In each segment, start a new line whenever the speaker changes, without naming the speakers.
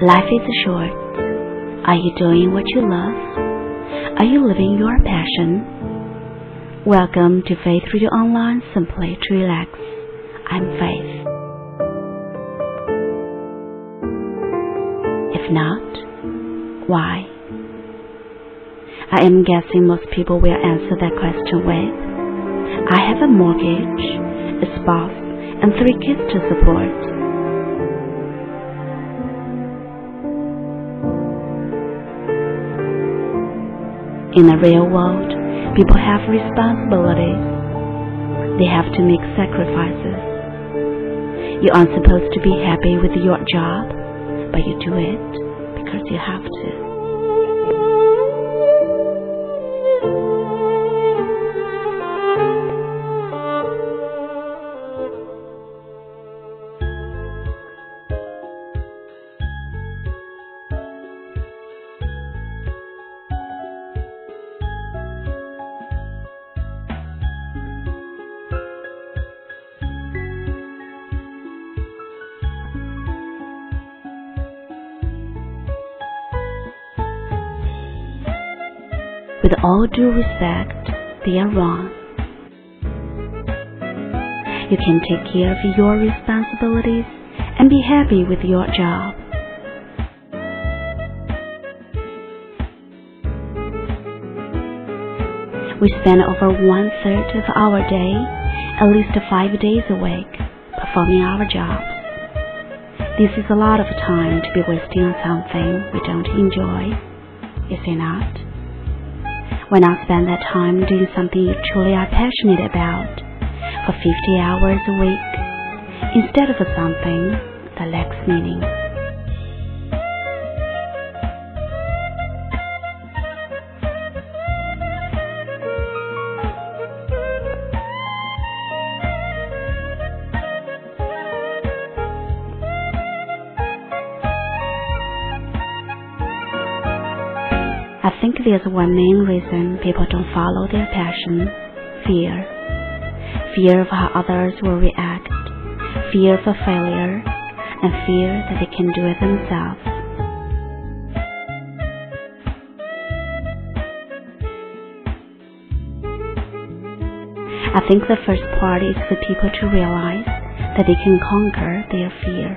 Life is short. Are you doing what you love? Are you living your passion? Welcome to Faith Radio Online Simply to Relax. I'm Faith. If not, why? I am guessing most people will answer that question with I have a mortgage, a spouse, and three kids to support. In the real world, people have responsibilities. They have to make sacrifices. You aren't supposed to be happy with your job, but you do it because you have to. With all due respect, they are wrong. You can take care of your responsibilities and be happy with your job. We spend over one third of our day, at least five days a week, performing our jobs. This is a lot of time to be wasting on something we don't enjoy, is it not? Why I spend that time doing something truly are passionate about for 50 hours a week instead of something that lacks meaning? I think there's one main reason people don't follow their passion fear. Fear of how others will react, fear for failure, and fear that they can do it themselves. I think the first part is for people to realize that they can conquer their fear.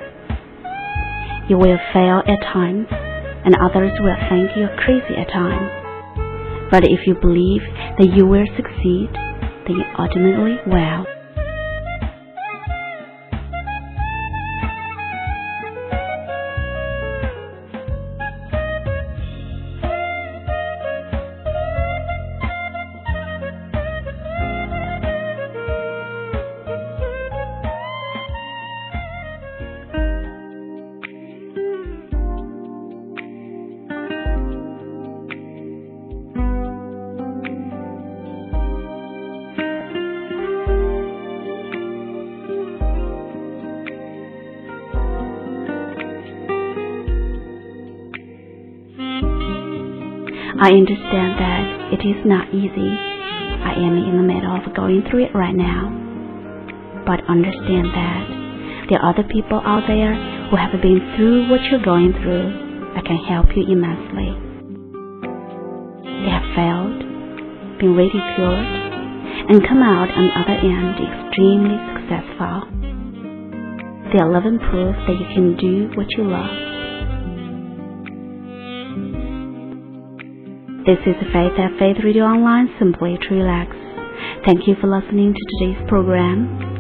You will fail at times and others will think you're crazy at times. But if you believe that you will succeed, then you ultimately will. I understand that it is not easy. I am in the middle of going through it right now. But understand that there are other people out there who have been through what you're going through that can help you immensely. They have failed, been ridiculed, and come out on the other end extremely successful. They are living proof that you can do what you love. This is Faith at Faith Radio Online, simply to relax. Thank you for listening to today's program.